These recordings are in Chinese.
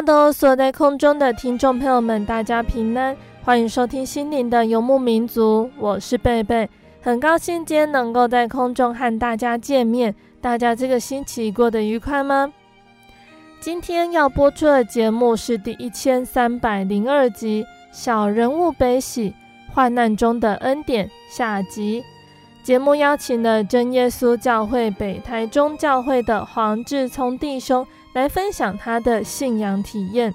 哈喽，所在空中的听众朋友们，大家平安。欢迎收听心灵的游牧民族，我是贝贝，很高兴今天能够在空中和大家见面。大家这个星期过得愉快吗？今天要播出的节目是第一千三百零二集《小人物悲喜，患难中的恩典》下集。节目邀请了真耶稣教会北台中教会的黄志聪弟兄来分享他的信仰体验。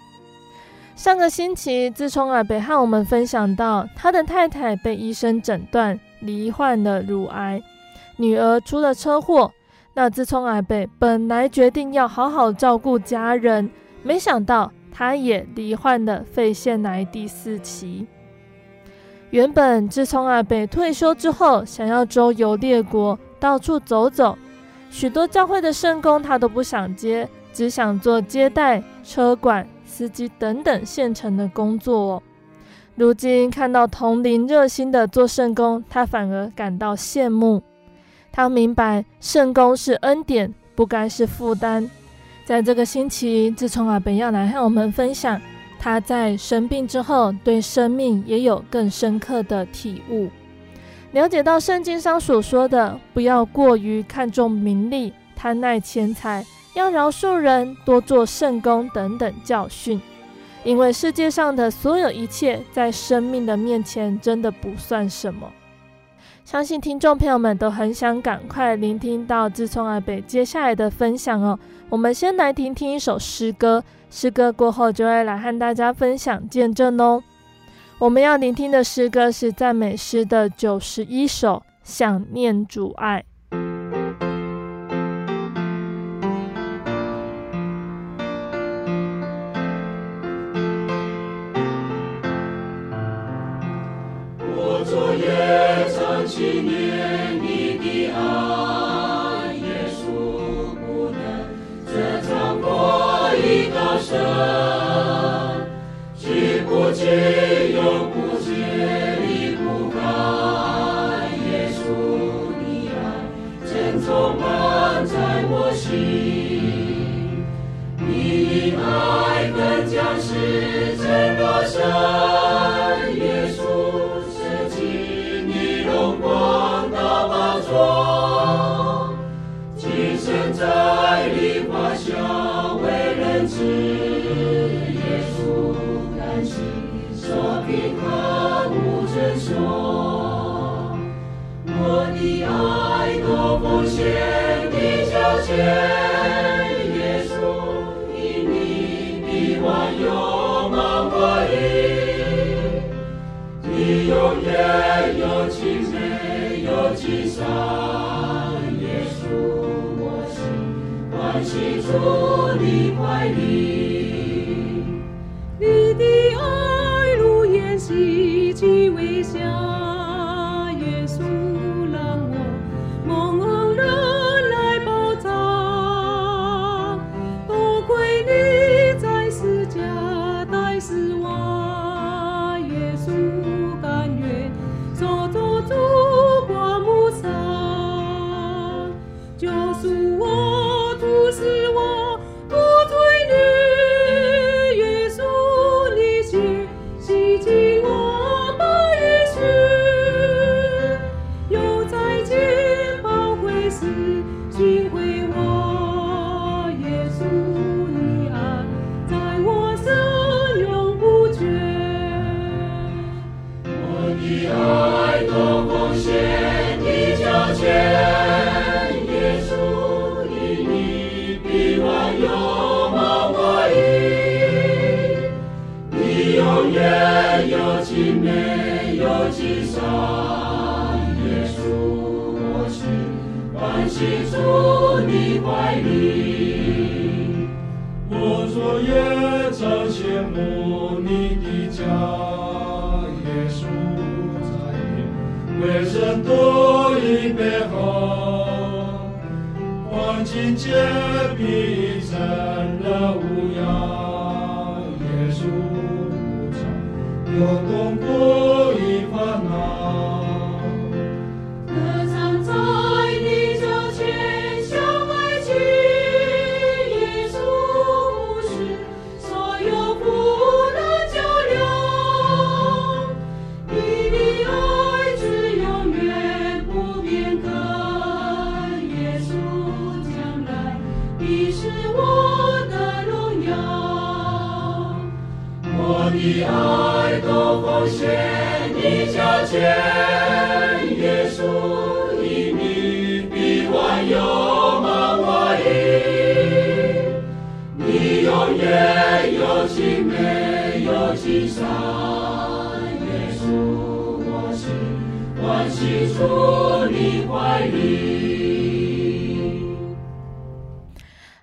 上个星期，自聪阿北和我们分享到，他的太太被医生诊断罹患了乳癌，女儿出了车祸。那自聪阿北本来决定要好好照顾家人，没想到他也罹患了肺腺癌第四期。原本自聪阿北退休之后，想要周游列国，到处走走，许多教会的圣工他都不想接，只想做接待、车管。司机等等现成的工作哦。如今看到同龄热心的做圣工，他反而感到羡慕。他明白圣工是恩典，不该是负担。在这个星期，自从阿本要来和我们分享他在生病之后对生命也有更深刻的体悟，了解到圣经上所说的不要过于看重名利，贪爱钱财。要饶恕人，多做圣工等等教训，因为世界上的所有一切，在生命的面前，真的不算什么。相信听众朋友们都很想赶快聆听到志聪阿北接下来的分享哦。我们先来听听一首诗歌，诗歌过后就会来和大家分享见证哦。我们要聆听的诗歌是赞美诗的九十一首，想念主爱。在多光线的交界耶稣的你臂弯我你有有耶稣我心你怀里我昨夜你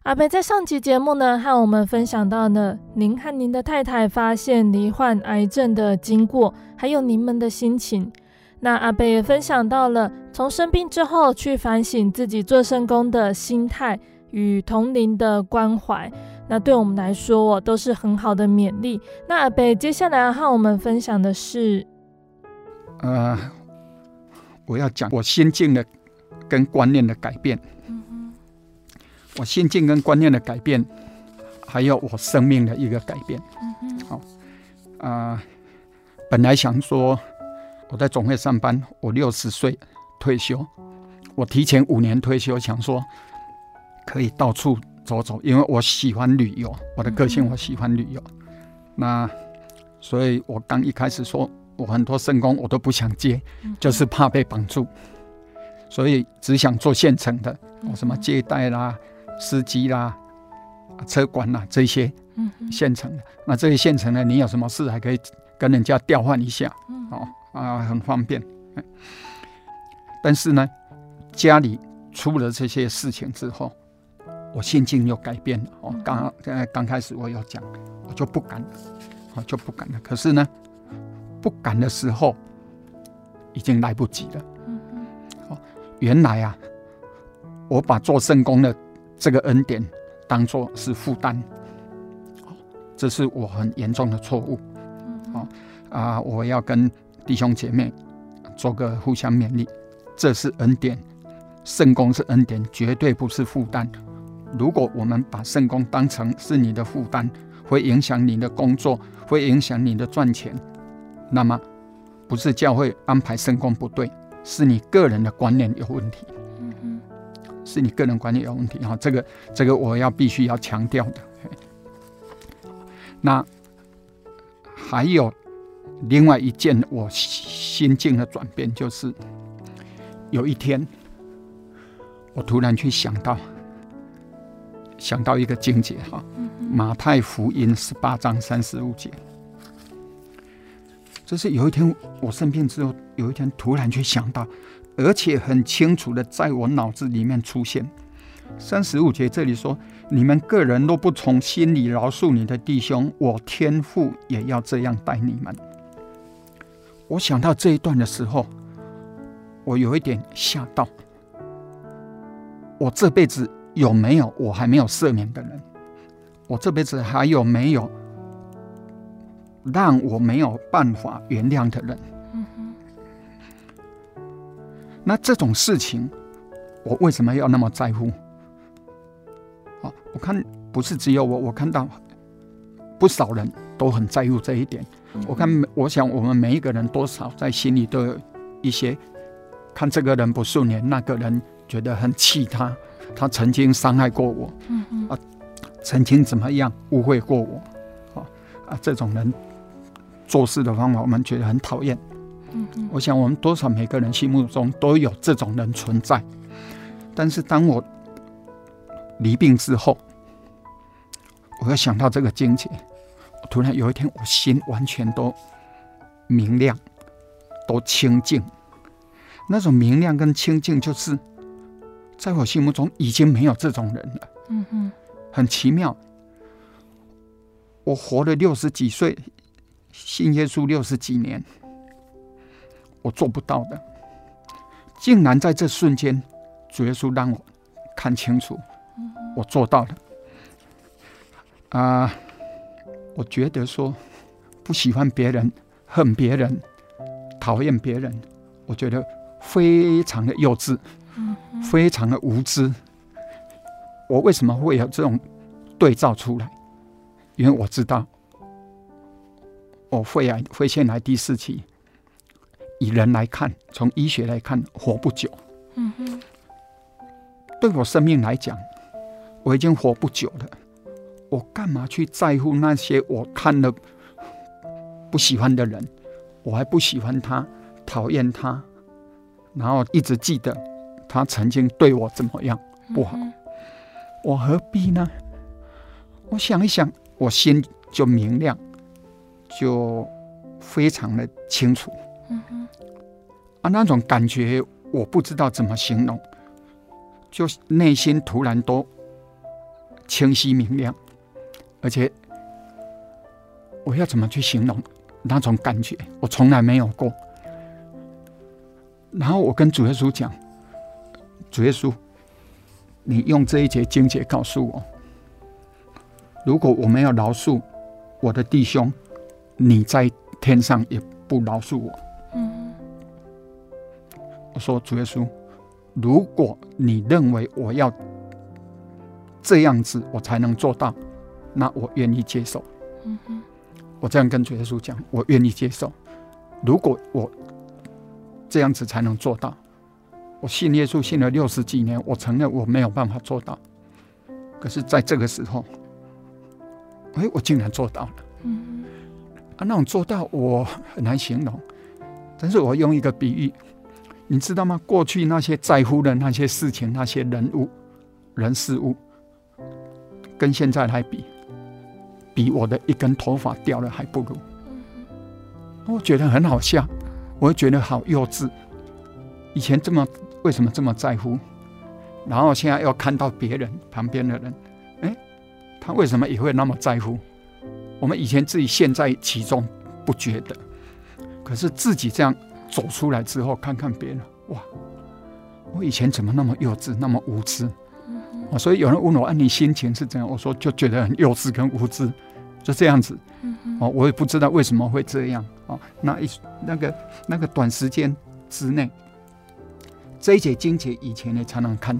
阿伯在上期节目呢，和我们分享到呢，您和您的太太发现罹患癌症的经过，还有您们的心情。那阿伯也分享到了从生病之后去反省自己做圣工的心态与同龄的关怀，那对我们来说哦，都是很好的勉励。那阿伯接下来要和我们分享的是，呃，我要讲我先进的跟观念的改变。我心境跟观念的改变，还有我生命的一个改变。好，啊，本来想说我在总会上班，我六十岁退休，我提前五年退休，想说可以到处走走，因为我喜欢旅游，我的个性我喜欢旅游。那所以我刚一开始说我很多圣工我都不想接，就是怕被绑住，所以只想做现成的，我什么接待啦。司机啦，车管啦，这些现成的。嗯、那这些现成的，你有什么事还可以跟人家调换一下，嗯、哦啊，很方便。但是呢，家里出了这些事情之后，我心境又改变了。哦，刚刚刚开始我有讲，我就不敢了，哦，就不敢了。可是呢，不敢的时候已经来不及了。原来啊，我把做圣工的。这个恩典当做是负担，这是我很严重的错误。好啊，我要跟弟兄姐妹做个互相勉励。这是恩典，圣工是恩典，绝对不是负担。如果我们把圣工当成是你的负担，会影响你的工作，会影响你的赚钱，那么不是教会安排圣工不对，是你个人的观念有问题。嗯是你个人观念有问题哈，这个这个我要必须要强调的。那还有另外一件我心境的转变，就是有一天我突然去想到想到一个经节哈，马太福音十八章三十五节，就是有一天我生病之后，有一天突然去想到。而且很清楚的在我脑子里面出现，三十五节这里说：“你们个人若不从心里饶恕你的弟兄，我天父也要这样待你们。”我想到这一段的时候，我有一点吓到。我这辈子有没有我还没有赦免的人？我这辈子还有没有让我没有办法原谅的人？那这种事情，我为什么要那么在乎？好，我看不是只有我，我看到不少人都很在乎这一点。我看，我想我们每一个人多少在心里都有一些，看这个人不顺眼，那个人觉得很气他，他曾经伤害过我，啊，曾经怎么样误会过我，啊啊，这种人做事的方法，我们觉得很讨厌。嗯我想，我们多少每个人心目中都有这种人存在。但是，当我离病之后，我又想到这个境界，我，突然有一天，我心完全都明亮，都清净。那种明亮跟清净，就是在我心目中已经没有这种人了。嗯哼，很奇妙。我活了六十几岁，信耶稣六十几年，我做不到的，竟然在这瞬间，主耶稣让我看清楚，我做到了。啊、我觉得说不喜欢别人、恨别人、讨厌别人，我觉得非常的幼稚，非常的无知。我为什么会有这种对照出来？因为我知道，我肺癌、肺腺癌第四期，以人来看，从医学来看，活不久。嗯哼。对我生命来讲，我已经活不久了。我干嘛去在乎那些我看了不喜欢的人？我还不喜欢他，讨厌他，然后一直记得他曾经对我怎么样不好。我何必呢？我想一想。我心就明亮，就非常的清楚。嗯哼，啊，那种感觉我不知道怎么形容，就内心突然都清晰明亮，而且我要怎么去形容那种感觉？我从来没有过。然后我跟主耶稣讲：“主耶稣，你用这一节经节告诉我。”如果我没有饶恕我的弟兄，你在天上也不饶恕我。嗯，我说主耶稣，如果你认为我要这样子我才能做到，那我愿意接受。嗯哼，我这样跟主耶稣讲，我愿意接受。如果我这样子才能做到，我信耶稣信了六十几年，我承认我没有办法做到。可是在这个时候。哎，我竟然做到了！嗯，啊，那种做到我很难形容，但是我用一个比喻，你知道吗？过去那些在乎的那些事情、那些人物、人事物，跟现在来比，比我的一根头发掉了还不如。我觉得很好笑，我觉得好幼稚。以前这么为什么这么在乎？然后现在要看到别人旁边的人。哎他为什么也会那么在乎？我们以前自己陷在其中不觉得，可是自己这样走出来之后，看看别人，哇！我以前怎么那么幼稚，那么无知？嗯、所以有人问我：“啊，你心情是怎样？”我说：“就觉得很幼稚跟无知，就这样子。嗯”哦，我也不知道为什么会这样。哦，那一那个那个短时间之内，这一节经节以前呢，才能看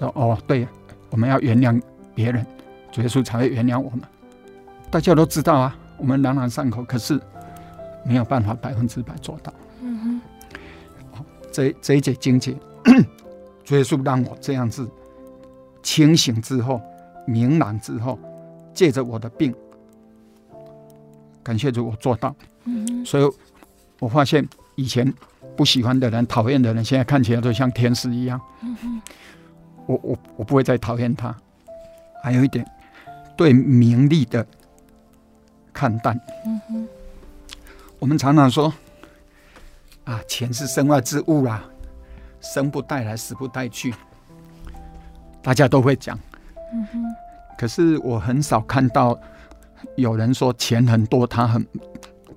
说：“哦，对，我们要原谅。”别人，主耶稣才会原谅我们。大家都知道啊，我们朗朗上口，可是没有办法百分之百做到。嗯哼，这这一节经节，主耶稣让我这样子清醒之后，明朗之后，借着我的病，感谢主，我做到。嗯，所以我发现以前不喜欢的人、讨厌的人，现在看起来都像天使一样。嗯哼，我我我不会再讨厌他。还有一点，对名利的看淡。嗯哼，我们常常说，啊，钱是身外之物啦，生不带来，死不带去，大家都会讲。嗯哼，可是我很少看到有人说钱很多，他很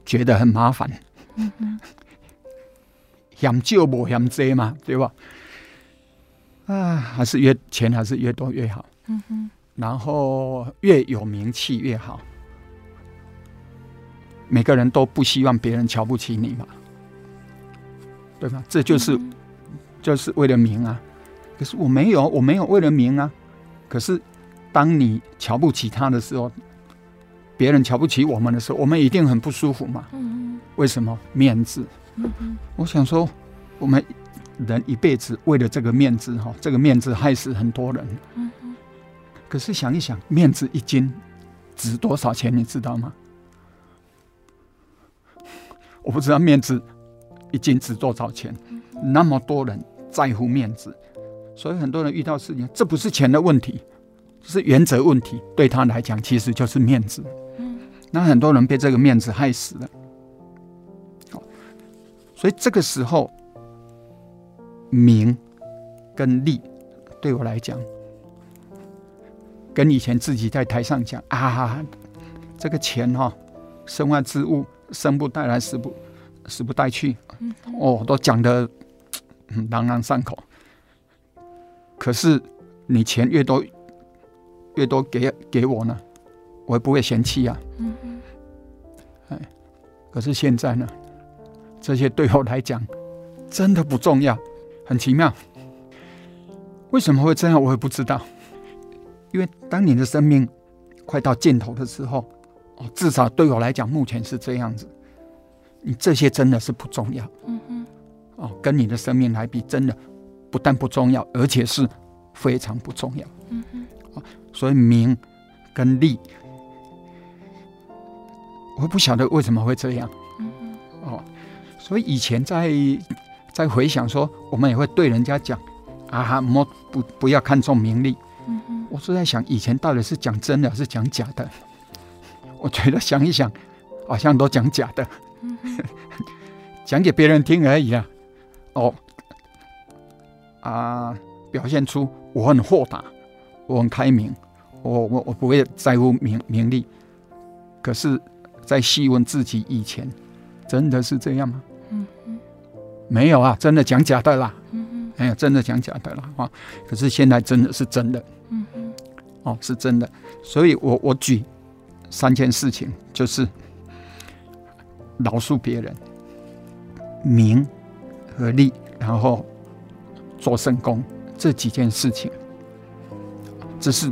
觉得很麻烦。嗯哼，嫌少不嫌多嘛，对吧？啊，还是越钱还是越多越好。嗯哼。然后越有名气越好，每个人都不希望别人瞧不起你嘛，对吧？这就是就是为了名啊。可是我没有，我没有为了名啊。可是当你瞧不起他的时候，别人瞧不起我们的时候，我们一定很不舒服嘛。为什么？面子。我想说，我们人一辈子为了这个面子哈，这个面子害死很多人。可是想一想，面子一斤值多少钱？你知道吗？我不知道面子一斤值多少钱。那么多人在乎面子，所以很多人遇到事情，这不是钱的问题，是原则问题。对他来讲，其实就是面子。那很多人被这个面子害死了。好所以这个时候，名跟利对我来讲，跟以前自己在台上讲啊，这个钱哈、哦，身外之物，生不带来，死不死不带去，哦，都讲的朗朗上口。可是你钱越多，越多给给我呢，我也不会嫌弃啊。哎，可是现在呢，这些对我来讲真的不重要，很奇妙。为什么会这样？我也不知道。因为当你的生命快到尽头的时候，哦，至少对我来讲，目前是这样子。你这些真的是不重要。嗯哼。哦，跟你的生命来比，真的不但不重要，而且是非常不重要。嗯哼。哦，所以名跟利。我不晓得为什么会这样，嗯哦，所以以前在在回想说，我们也会对人家讲啊哈，莫不不要看重名利。我是在想，以前到底是讲真的还是讲假的？我觉得想一想，好像都讲假的，讲给别人听而已啊。哦，啊，表现出我很豁达，我很开明，我我我不会在乎名名利，可是。在细问自己，以前真的是这样吗？没有啊，真的讲假的啦。嗯嗯，没有真的讲假的啦啊。可是现在真的是真的。嗯嗯，哦，是真的。所以我我举三件事情，就是饶恕别人、名和利，然后做圣功这几件事情，这是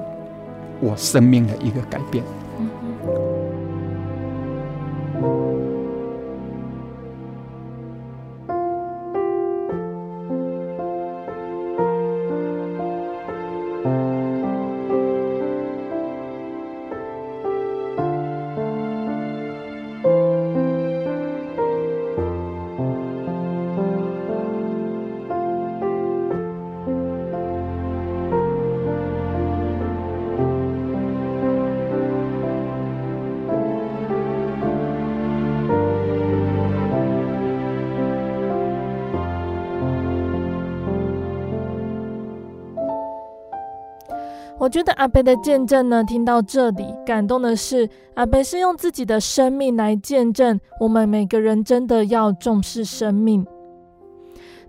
我生命的一个改变。觉得阿伯的见证呢，听到这里，感动的是阿伯是用自己的生命来见证，我们每个人真的要重视生命。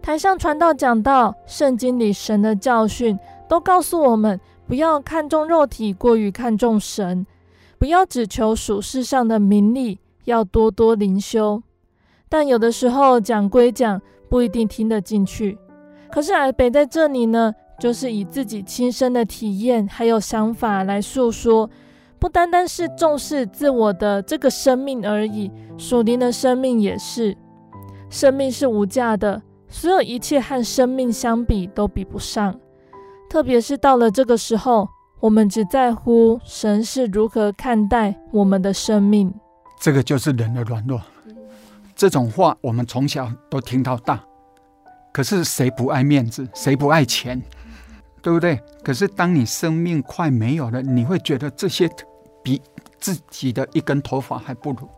台上传道讲到，圣经里神的教训都告诉我们，不要看重肉体，过于看重神；不要只求属世上的名利，要多多灵修。但有的时候讲归讲，不一定听得进去。可是阿伯在这里呢，就是以自己亲身的体验还有想法来诉说，不单单是重视自我的这个生命而已，属灵的生命也是。生命是无价的，所有一切和生命相比都比不上。特别是到了这个时候，我们只在乎神是如何看待我们的生命。这个就是人的软弱。这种话我们从小都听到大，可是谁不爱面子？谁不爱钱？对不对？可是当你生命快没有了，你会觉得这些比自己的一根头发还不如。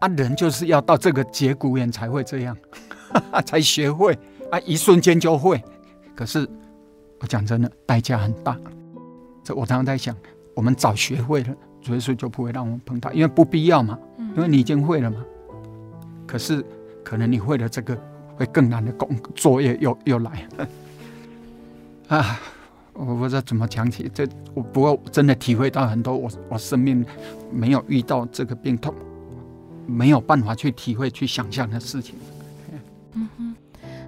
啊，人就是要到这个节骨眼才会这样，才学会啊，一瞬间就会。可是我讲真的，代价很大。这我常常在想，我们早学会了，所以说就不会让我们碰到，因为不必要嘛，因为你已经会了嘛。可是可能你会了这个，会更难的工作业又又来。啊，我不知道怎么讲起这，我不过真的体会到很多我我生命没有遇到这个病痛，没有办法去体会去想象的事情。嗯哼，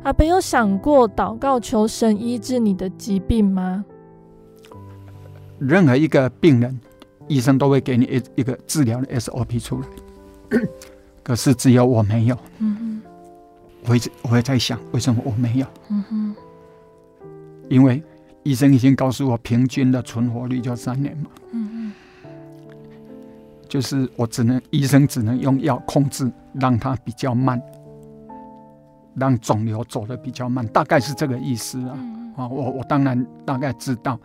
阿伯有想过祷告求神医治你的疾病吗？任何一个病人，医生都会给你一一个治疗的 SOP 出来，可是只有我没有。嗯哼，我一直我也在想，为什么我没有？嗯哼。因为医生已经告诉我，平均的存活率就三年嘛。嗯嗯。就是我只能，医生只能用药控制，让它比较慢，让肿瘤走得比较慢，大概是这个意思啊。啊，我我当然大概知道，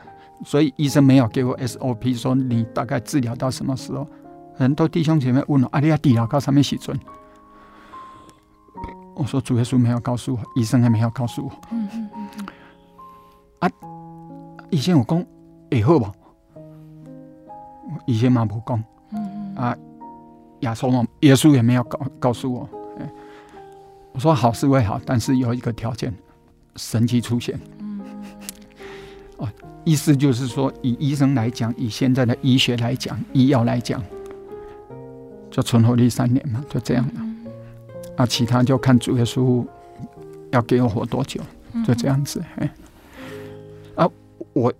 所以医生没有给我 SOP 说你大概治疗到什么时候。很多弟兄姐妹问我，啊，你要治疗到什么时准？我说主耶稣没有告诉我，医生还没有告诉我。嗯嗯嗯啊，医生有讲会好吧？医生嘛无讲。嗯啊，耶稣嘛，耶稣也没有告告诉我。我说好是会好，但是有一个条件，神奇出现。嗯。哦，意思就是说，以医生来讲，以现在的医学来讲，医药来讲，就存活率三年嘛，就这样了。嗯、啊，其他就看主耶稣要给我活多久，就这样子。哎、嗯。啊，我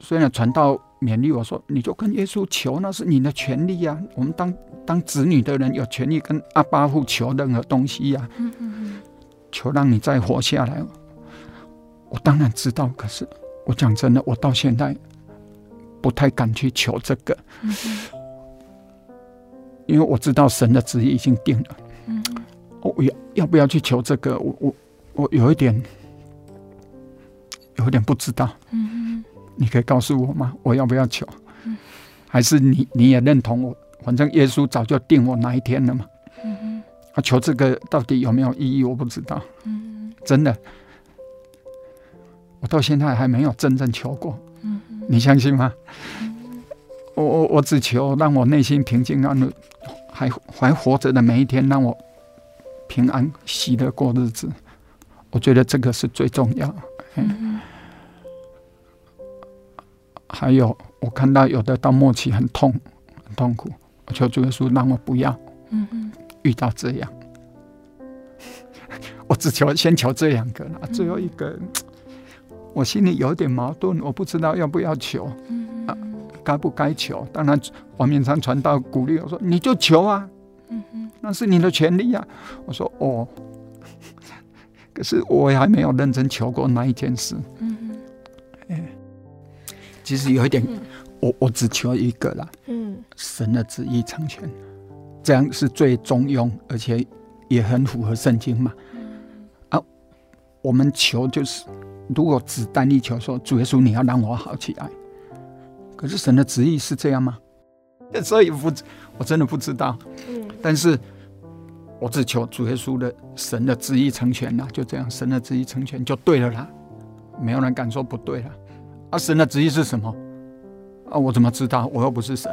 虽然传道勉励我说，你就跟耶稣求，那是你的权利呀、啊。我们当。当子女的人有权利跟阿巴父求任何东西呀、啊，求让你再活下来。我当然知道，可是我讲真的，我到现在不太敢去求这个，因为我知道神的旨意已经定了。我要要不要去求这个？我我我有一点有点不知道。你可以告诉我吗？我要不要求？还是你你也认同我？反正耶稣早就定我哪一天了嘛。啊，求这个到底有没有意义？我不知道。嗯。真的，我到现在还没有真正求过。你相信吗？嗯。我我我只求让我内心平静安乐，还还活着的每一天让我平安喜乐过日子。我觉得这个是最重要。嗯。嗯。还有，我看到有的到末期很痛，很痛苦。我求主耶稣让我不要，遇到这样，我只求先求这两个了，最后一个，我心里有点矛盾，我不知道要不要求，啊，该不该求？当然，王明山传道鼓励我说：“你就求啊，那是你的权利啊。”我说：“哦，可是我还没有认真求过那一件事。”其实有一点。我我只求一个啦，嗯，神的旨意成全，这样是最中庸，而且也很符合圣经嘛。啊，我们求就是，如果只单一求说主耶稣你要让我好起来，可是神的旨意是这样吗？所以不，我真的不知道。嗯，但是我只求主耶稣的神的旨意成全啦，就这样，神的旨意成全就对了啦，没有人敢说不对了。啊，神的旨意是什么？啊，我怎么知道？我又不是神。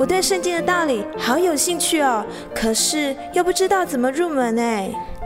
我对圣经的道理好有兴趣哦，可是又不知道怎么入门哎。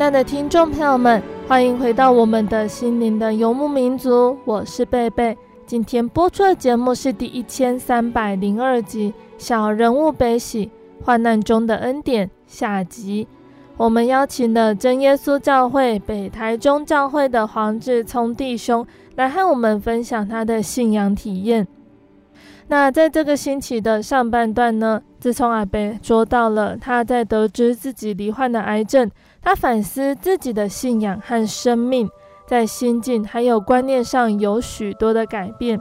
亲爱的听众朋友们，欢迎回到我们的心灵的游牧民族，我是贝贝。今天播出的节目是第一千三百零二集《小人物悲喜患难中的恩典》下集。我们邀请了真耶稣教会北台中教会的黄志聪弟兄来和我们分享他的信仰体验。那在这个星期的上半段呢，自从阿伯说到了他在得知自己罹患的癌症。他反思自己的信仰和生命，在心境还有观念上有许多的改变。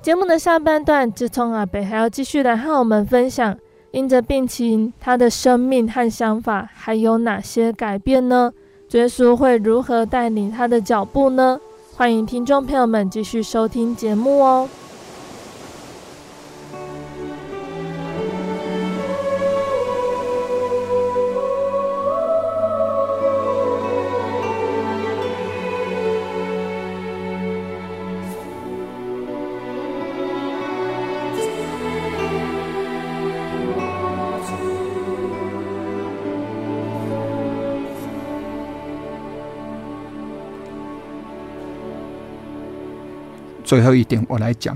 节目的下半段，志聪阿北还要继续来和我们分享，因着病情，他的生命和想法还有哪些改变呢？耶稣会如何带领他的脚步呢？欢迎听众朋友们继续收听节目哦。最后一点，我来讲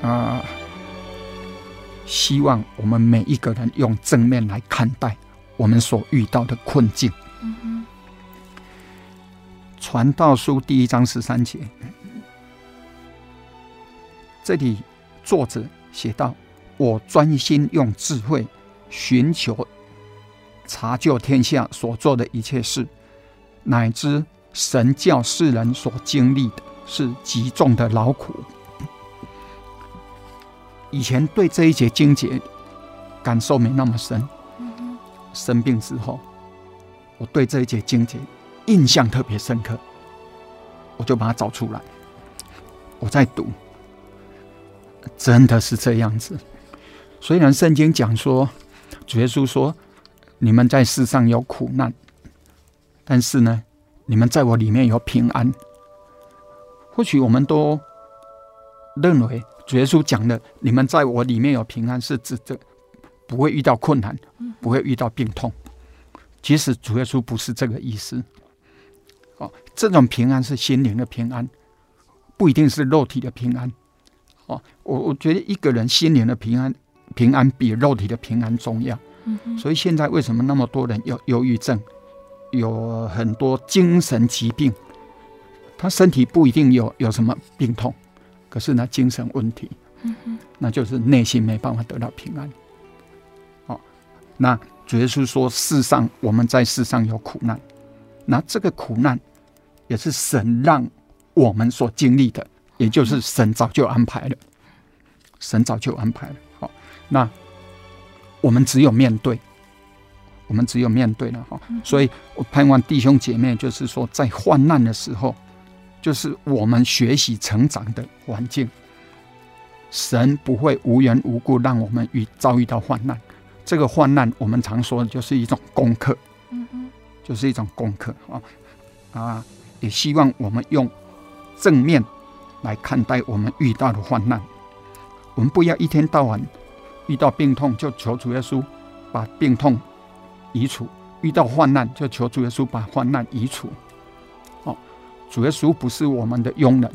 啊，希望我们每一个人用正面来看待我们所遇到的困境。嗯《传道书》第一章十三节，这里作者写道：“我专心用智慧寻求查究天下所做的一切事，乃至神教世人所经历的。”是极重的劳苦。以前对这一节经节感受没那么深，生病之后，我对这一节经节印象特别深刻，我就把它找出来，我在读，真的是这样子。虽然圣经讲说，主耶稣说，你们在世上有苦难，但是呢，你们在我里面有平安。或许我们都认为主耶稣讲的“你们在我里面有平安”是指这不会遇到困难，不会遇到病痛。其实主耶稣不是这个意思。哦，这种平安是心灵的平安，不一定是肉体的平安。哦，我我觉得一个人心灵的平安，平安比肉体的平安重要。所以现在为什么那么多人有忧郁症，有很多精神疾病？他身体不一定有有什么病痛，可是呢，精神问题，那就是内心没办法得到平安。哦，那主耶稣说，世上我们在世上有苦难，那这个苦难也是神让我们所经历的，也就是神早就安排了，神早就安排了。好，那我们只有面对，我们只有面对了哈。所以我盼望弟兄姐妹，就是说，在患难的时候。就是我们学习成长的环境，神不会无缘无故让我们遇遭遇到患难。这个患难，我们常说的就是一种功课，就是一种功课啊啊！也希望我们用正面来看待我们遇到的患难。我们不要一天到晚遇到病痛就求主耶稣把病痛移除，遇到患难就求主耶稣把患难移除。主耶稣不是我们的佣人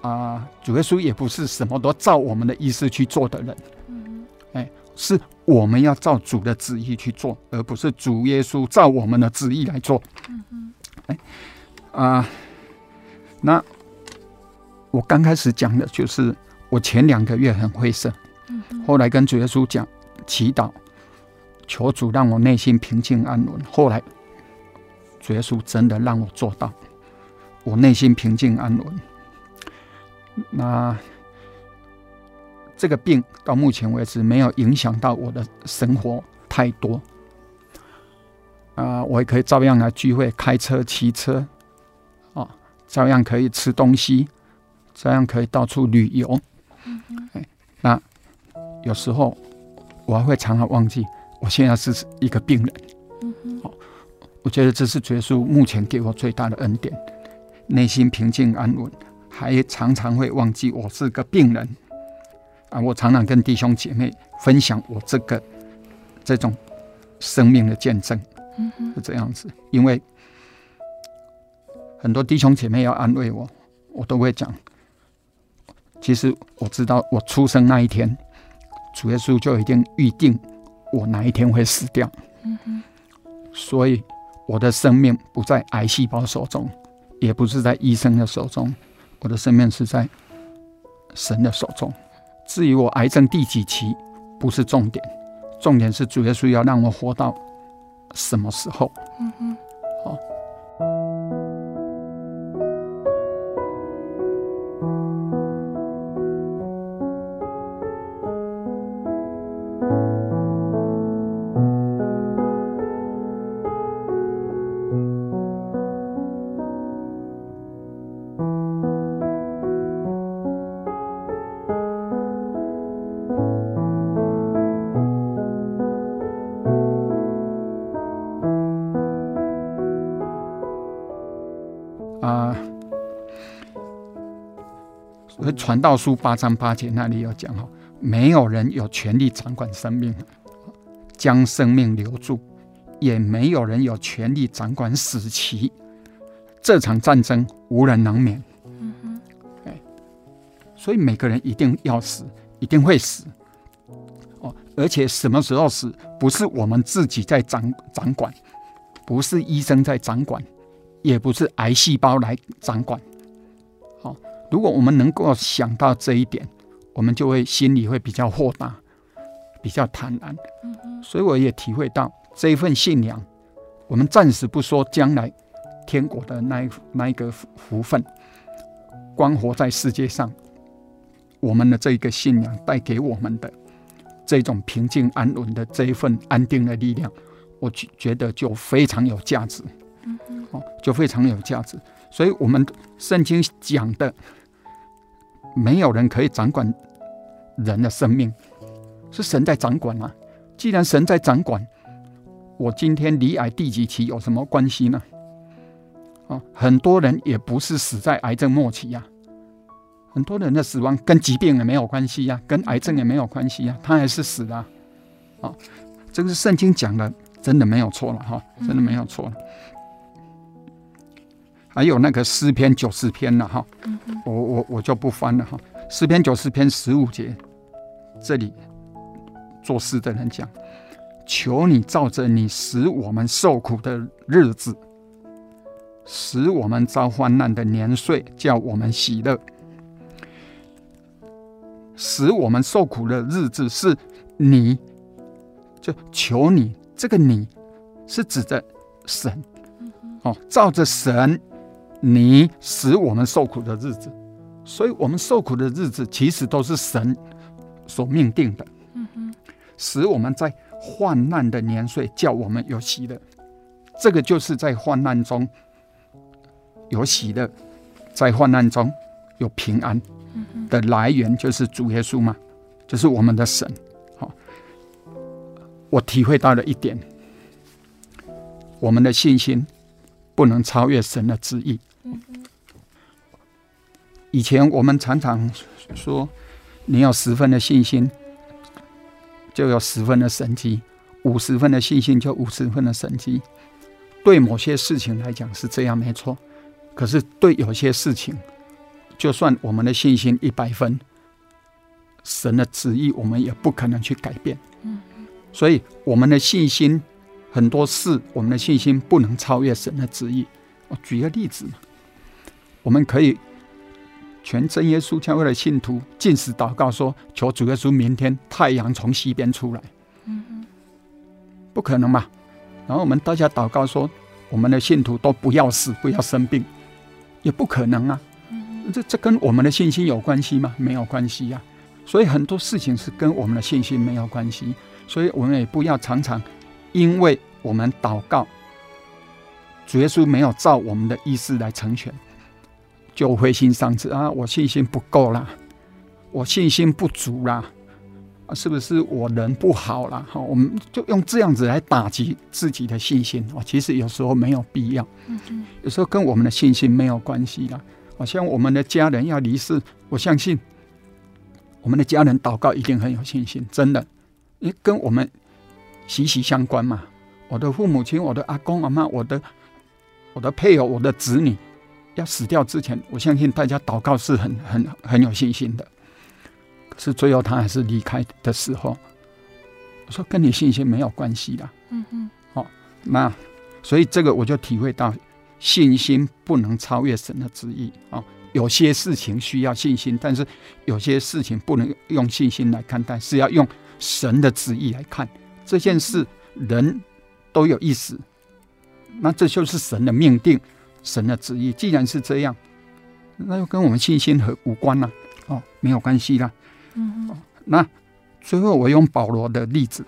啊，主耶稣也不是什么都照我们的意思去做的人。哎，是我们要照主的旨意去做，而不是主耶稣照我们的旨意来做。哎啊，那我刚开始讲的就是我前两个月很灰色，后来跟主耶稣讲祈祷，求主让我内心平静安稳。后来主耶稣真的让我做到。我内心平静安稳。那这个病到目前为止没有影响到我的生活太多。啊，我也可以照样来聚会、开车、骑车，啊，照样可以吃东西，照样可以到处旅游。哎，那有时候我还会常常忘记，我现在是一个病人。好，我觉得这是耶稣目前给我最大的恩典。内心平静安稳，还常常会忘记我是个病人啊！我常常跟弟兄姐妹分享我这个这种生命的见证，是这样子。因为很多弟兄姐妹要安慰我，我都会讲。其实我知道，我出生那一天，主耶稣就已经预定我哪一天会死掉。所以我的生命不在癌细胞手中。也不是在医生的手中，我的生命是在神的手中。至于我癌症第几期，不是重点，重点是主耶稣要让我活到什么时候。传道书八章八节那里有讲哈，没有人有权利掌管生命，将生命留住，也没有人有权利掌管死期。这场战争无人能免。嗯，所以每个人一定要死，一定会死。哦，而且什么时候死，不是我们自己在掌掌管，不是医生在掌管，也不是癌细胞来掌管。好，如果我们能够想到这一点，我们就会心里会比较豁达，比较坦然。所以我也体会到这一份信仰，我们暂时不说将来。天国的那一那一个福分，光活在世界上，我们的这一个信仰带给我们的这种平静安稳的这一份安定的力量，我觉觉得就非常有价值，哦，就非常有价值。所以，我们圣经讲的，没有人可以掌管人的生命，是神在掌管啊。既然神在掌管，我今天罹癌第几期有什么关系呢？啊很多人也不是死在癌症末期呀，很多人的死亡跟疾病也没有关系呀，跟癌症也没有关系呀，他还是死了。啊，这个是圣经讲的，真的没有错了哈，真的没有错了。还有那个诗篇九十篇了哈，我我我就不翻了哈。诗篇九十篇十五节，这里作诗的人讲：求你照着你使我们受苦的日子。使我们遭患难的年岁，叫我们喜乐；使我们受苦的日子，是你，就求你。这个你是指着神哦，照着神，你使我们受苦的日子。所以，我们受苦的日子其实都是神所命定的。使我们在患难的年岁，叫我们有喜乐。这个就是在患难中。有喜乐，在患难中有平安的来源，就是主耶稣嘛，就是我们的神。好，我体会到了一点，我们的信心不能超越神的旨意。以前我们常常说，你有十分的信心，就有十分的神迹；五十分的信心，就五十分的神迹。对某些事情来讲是这样，没错。可是，对有些事情，就算我们的信心一百分，神的旨意我们也不可能去改变。所以我们的信心很多事，我们的信心不能超越神的旨意。我举个例子嘛，我们可以全真耶稣教会的信徒禁食祷告说：“求主耶稣明天太阳从西边出来。”不可能嘛。然后我们大家祷告说：“我们的信徒都不要死，不要生病。”也不可能啊，这这跟我们的信心有关系吗？没有关系呀。所以很多事情是跟我们的信心没有关系。所以我们也不要常常因为我们祷告，主耶稣没有照我们的意思来成全，就灰心丧志啊！我信心不够啦，我信心不足啦，啊，是不是我人不好啦？好，我们就用这样子来打击自己的信心啊！其实有时候没有必要。有时候跟我们的信心没有关系啦，好像我们的家人要离世，我相信我们的家人祷告一定很有信心，真的，因为跟我们息息相关嘛。我的父母亲、我的阿公阿妈、我的我的配偶、我的子女要死掉之前，我相信大家祷告是很很很有信心的。可是最后他还是离开的时候，我说跟你信心没有关系的。嗯嗯，好，那。所以这个我就体会到，信心不能超越神的旨意啊。有些事情需要信心，但是有些事情不能用信心来看待，是要用神的旨意来看这件事。人都有意思，那这就是神的命定，神的旨意。既然是这样，那又跟我们信心和无关了哦，没有关系了。嗯，那最后我用保罗的例子。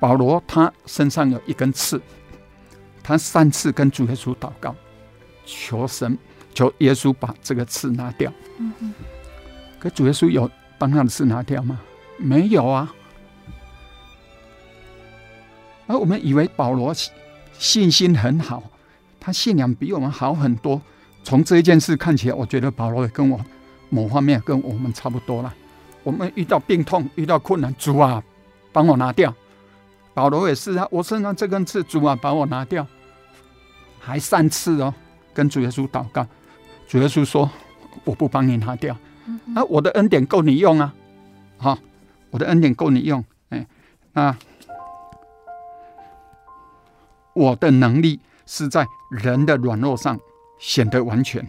保罗他身上有一根刺，他三次跟主耶稣祷告，求神求耶稣把这个刺拿掉。嗯嗯。可主耶稣有帮他的刺拿掉吗？没有啊。而我们以为保罗信心很好，他信仰比我们好很多，从这一件事看起来，我觉得保罗也跟我某方面跟我们差不多了。我们遇到病痛、遇到困难，主啊，帮我拿掉。保罗也是啊，我身上这根刺，主啊，把我拿掉。还三次哦，跟主耶稣祷告，主耶稣说：“我不帮你拿掉，啊，我的恩典够你用啊，好，我的恩典够你用。”哎，那我的能力是在人的软弱上显得完全。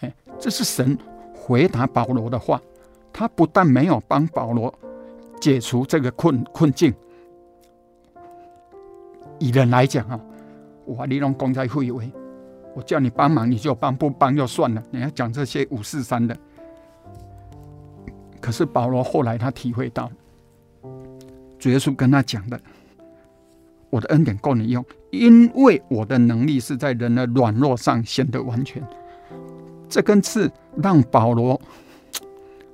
哎，这是神回答保罗的话，他不但没有帮保罗解除这个困困境，以人来讲啊。哇！你拢公在会为，我叫你帮忙你就帮，不帮就算了。你要讲这些五四三的，可是保罗后来他体会到，主耶稣跟他讲的，我的恩典够你用，因为我的能力是在人的软弱上显得完全。这根刺让保罗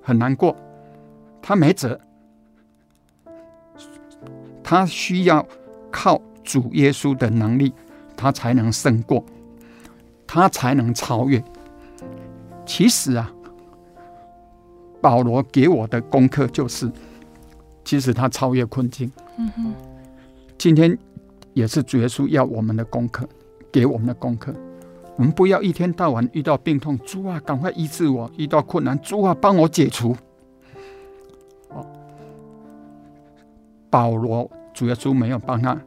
很难过，他没辙，他需要靠主耶稣的能力。他才能胜过，他才能超越。其实啊，保罗给我的功课就是，其实他超越困境。嗯哼。今天也是主耶稣要我们的功课，给我们的功课。我们不要一天到晚遇到病痛，主啊，赶快医治我；遇到困难，主啊，帮我解除。哦，保罗主耶稣没有帮他。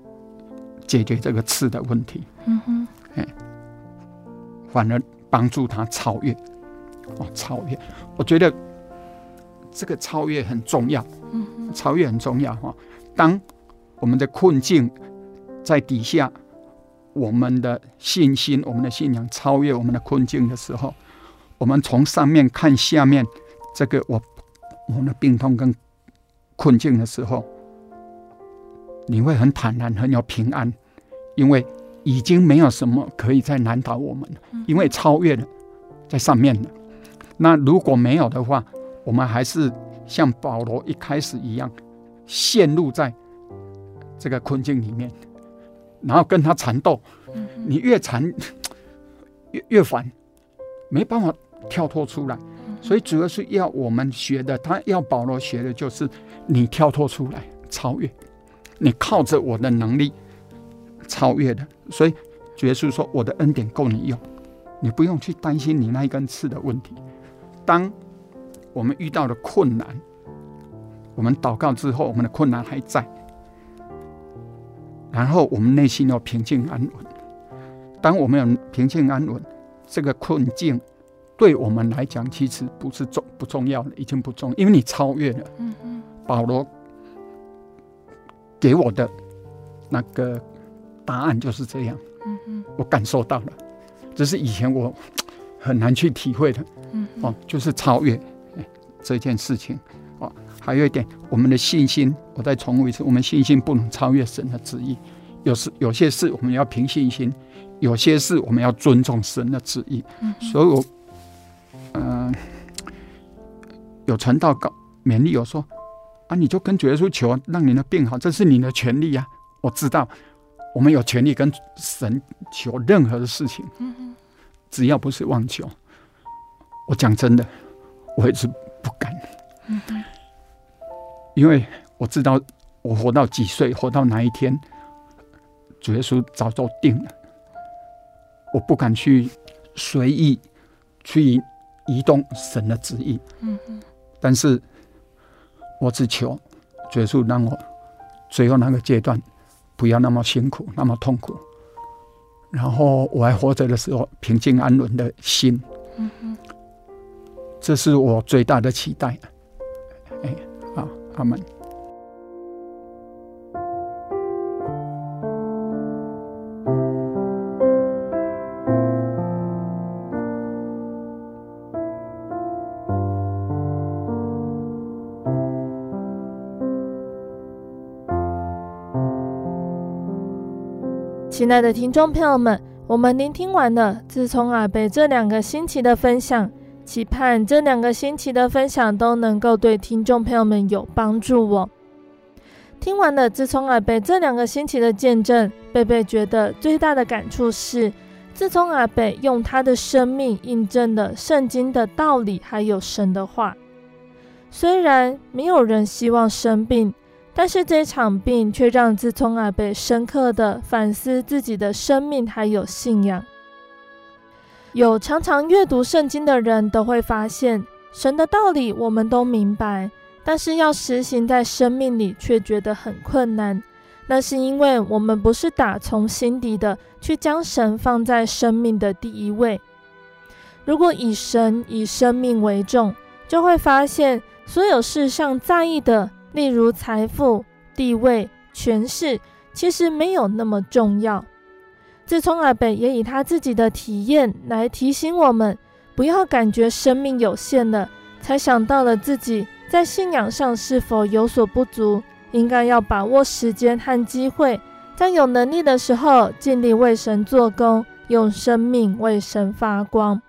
解决这个刺的问题，嗯哼，哎，反而帮助他超越，哦，超越。我觉得这个超越很重要，嗯哼，超越很重要哈。当我们的困境在底下，我们的信心、我们的信仰超越我们的困境的时候，我们从上面看下面，这个我我们的病痛跟困境的时候。你会很坦然，很有平安，因为已经没有什么可以再难倒我们了，因为超越了，在上面了。那如果没有的话，我们还是像保罗一开始一样，陷入在这个困境里面，然后跟他缠斗。你越缠越越烦，没办法跳脱出来。所以主要是要我们学的，他要保罗学的就是你跳脱出来，超越。你靠着我的能力超越的，所以主耶稣说：“我的恩典够你用，你不用去担心你那一根刺的问题。”当我们遇到了困难，我们祷告之后，我们的困难还在，然后我们内心要平静安稳。当我们有平静安稳，这个困境对我们来讲其实不是重不重要的，已经不重要，因为你超越了。嗯嗯，保罗。给我的那个答案就是这样，嗯嗯，我感受到了，这是以前我很难去体会的，嗯哦，就是超越这件事情哦。还有一点，我们的信心，我再重复一次，我们信心不能超越神的旨意。有时有些事我们要凭信心，有些事我们要尊重神的旨意。嗯，所以我，嗯、呃，有传道告勉励我说。啊！你就跟主耶稣求，让你的病好，这是你的权利呀。我知道，我们有权利跟神求任何的事情，只要不是妄求。我讲真的，我一直不敢，因为我知道我活到几岁，活到哪一天，主耶稣早就定了，我不敢去随意去移动神的旨意。但是。我只求主耶稣，让我最后那个阶段不要那么辛苦，那么痛苦。然后我还活着的时候，平静安稳的心，这是我最大的期待。哎，好，阿门。亲爱的听众朋友们，我们聆听完了自从阿伯这两个星期的分享，期盼这两个星期的分享都能够对听众朋友们有帮助哦。听完了自从阿贝这两个星期的见证，贝贝觉得最大的感触是自从阿贝用他的生命印证了圣经的道理，还有神的话。虽然没有人希望生病，但是这场病却让自从阿贝深刻的反思自己的生命还有信仰。有常常阅读圣经的人都会发现，神的道理我们都明白，但是要实行在生命里却觉得很困难。那是因为我们不是打从心底的去将神放在生命的第一位。如果以神以生命为重，就会发现所有世上在意的，例如财富、地位、权势，其实没有那么重要。自从阿伯也以他自己的体验来提醒我们，不要感觉生命有限了，才想到了自己在信仰上是否有所不足。应该要把握时间和机会，在有能力的时候，尽力为神做工，用生命为神发光。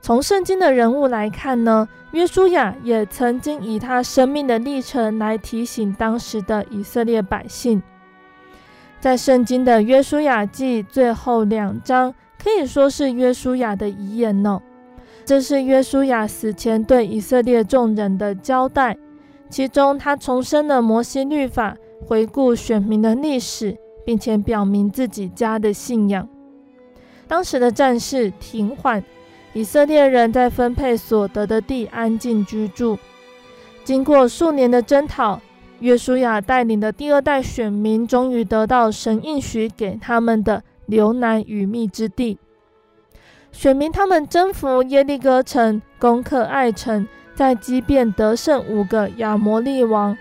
从圣经的人物来看呢，约书亚也曾经以他生命的历程来提醒当时的以色列百姓。在圣经的约书亚记最后两章，可以说是约书亚的遗言呢。这是约书亚死前对以色列众人的交代。其中，他重申了摩西律法，回顾选民的历史，并且表明自己家的信仰。当时的战事停缓，以色列人在分配所得的地安静居住。经过数年的征讨，约书亚带领的第二代选民终于得到神应许给他们的流奶与蜜之地。选民他们征服耶利哥城，攻克爱城。在击变得胜五个亚摩利王，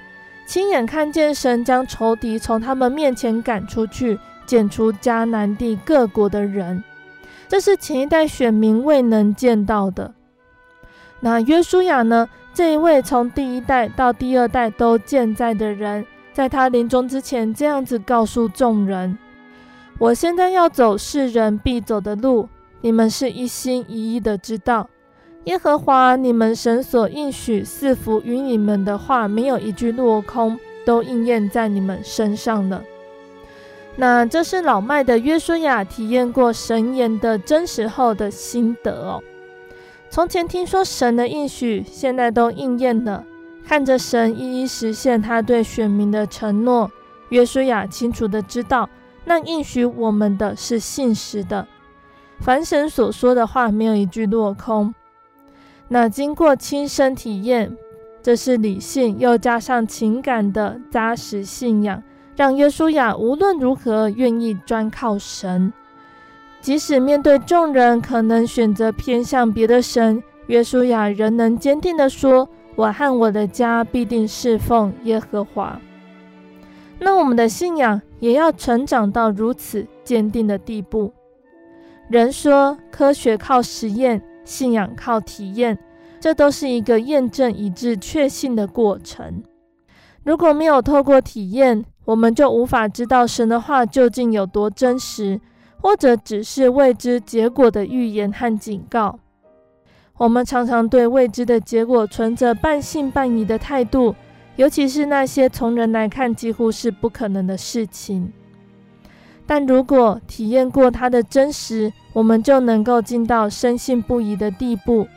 亲眼看见神将仇敌从他们面前赶出去，剪出迦南地各国的人，这是前一代选民未能见到的。那约书亚呢？这一位从第一代到第二代都健在的人，在他临终之前这样子告诉众人：“我现在要走世人必走的路，你们是一心一意的知道。”耶和华你们神所应许赐福与你们的话，没有一句落空，都应验在你们身上了。那这是老迈的约书亚体验过神言的真实后的心得哦。从前听说神的应许，现在都应验了。看着神一一实现他对选民的承诺，约书亚清楚的知道，那应许我们的是信实的。凡神所说的话，没有一句落空。那经过亲身体验，这是理性又加上情感的扎实信仰，让约书亚无论如何愿意专靠神，即使面对众人可能选择偏向别的神，约书亚仍能坚定地说：“我和我的家必定侍奉耶和华。”那我们的信仰也要成长到如此坚定的地步。人说科学靠实验。信仰靠体验，这都是一个验证以致确信的过程。如果没有透过体验，我们就无法知道神的话究竟有多真实，或者只是未知结果的预言和警告。我们常常对未知的结果存着半信半疑的态度，尤其是那些从人来看几乎是不可能的事情。但如果体验过它的真实，我们就能够进到深信不疑的地步。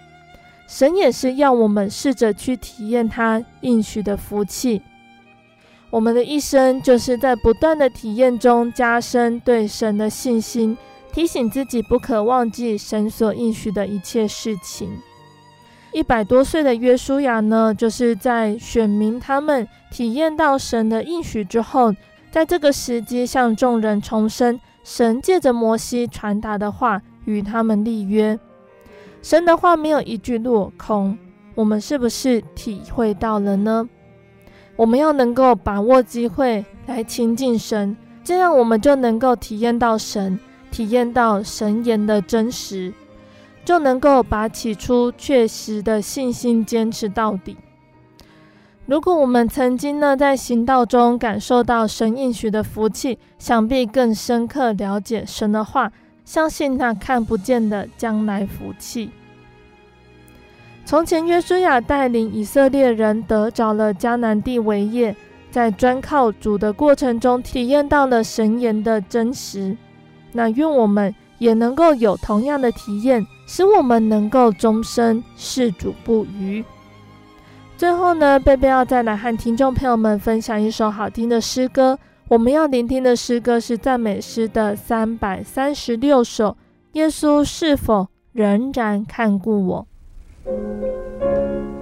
神也是要我们试着去体验他应许的福气。我们的一生就是在不断的体验中加深对神的信心，提醒自己不可忘记神所应许的一切事情。一百多岁的约书亚呢，就是在选民他们体验到神的应许之后。在这个时机，向众人重申神借着摩西传达的话，与他们立约。神的话没有一句落空，我们是不是体会到了呢？我们要能够把握机会来亲近神，这样我们就能够体验到神，体验到神言的真实，就能够把起初确实的信心坚持到底。如果我们曾经呢，在行道中感受到神应许的福气，想必更深刻了解神的话，相信那看不见的将来福气。从前约书亚带领以色列人得着了迦南地为业，在专靠主的过程中，体验到了神言的真实。那愿我们也能够有同样的体验，使我们能够终身事主不渝。最后呢，贝贝要再来和听众朋友们分享一首好听的诗歌。我们要聆听的诗歌是赞美诗的三百三十六首。耶稣是否仍然看顾我？Thank you.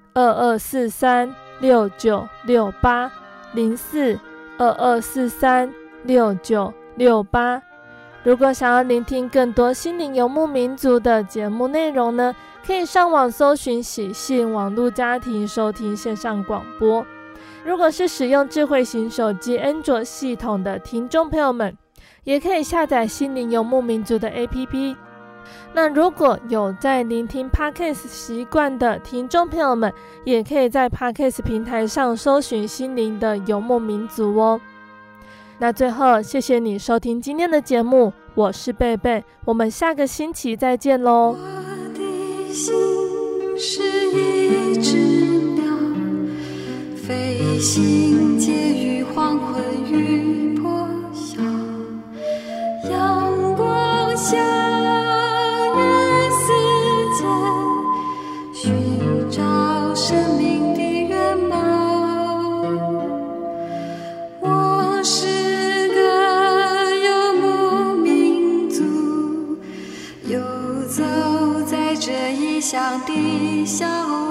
二二四三六九六八零四二二四三六九六八。如果想要聆听更多心灵游牧民族的节目内容呢，可以上网搜寻喜信网络家庭收听线上广播。如果是使用智慧型手机安卓系统的听众朋友们，也可以下载心灵游牧民族的 APP。那如果有在聆听 Podcast 习惯的听众朋友们，也可以在 Podcast 平台上搜寻“心灵的游牧民族”哦。那最后，谢谢你收听今天的节目，我是贝贝，我们下个星期再见喽。我的心是一只鸟，飞行介于黄昏与破晓，阳光下。笑。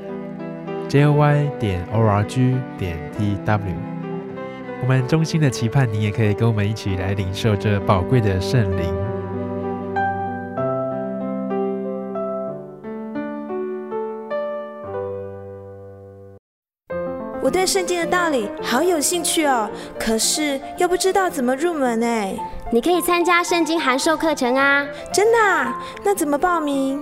Joy 点 org 点 tw，我们衷心的期盼你也可以跟我们一起来领受这宝贵的圣灵。我对圣经的道理好有兴趣哦，可是又不知道怎么入门哎。你可以参加圣经函授课程啊！真的啊？那怎么报名？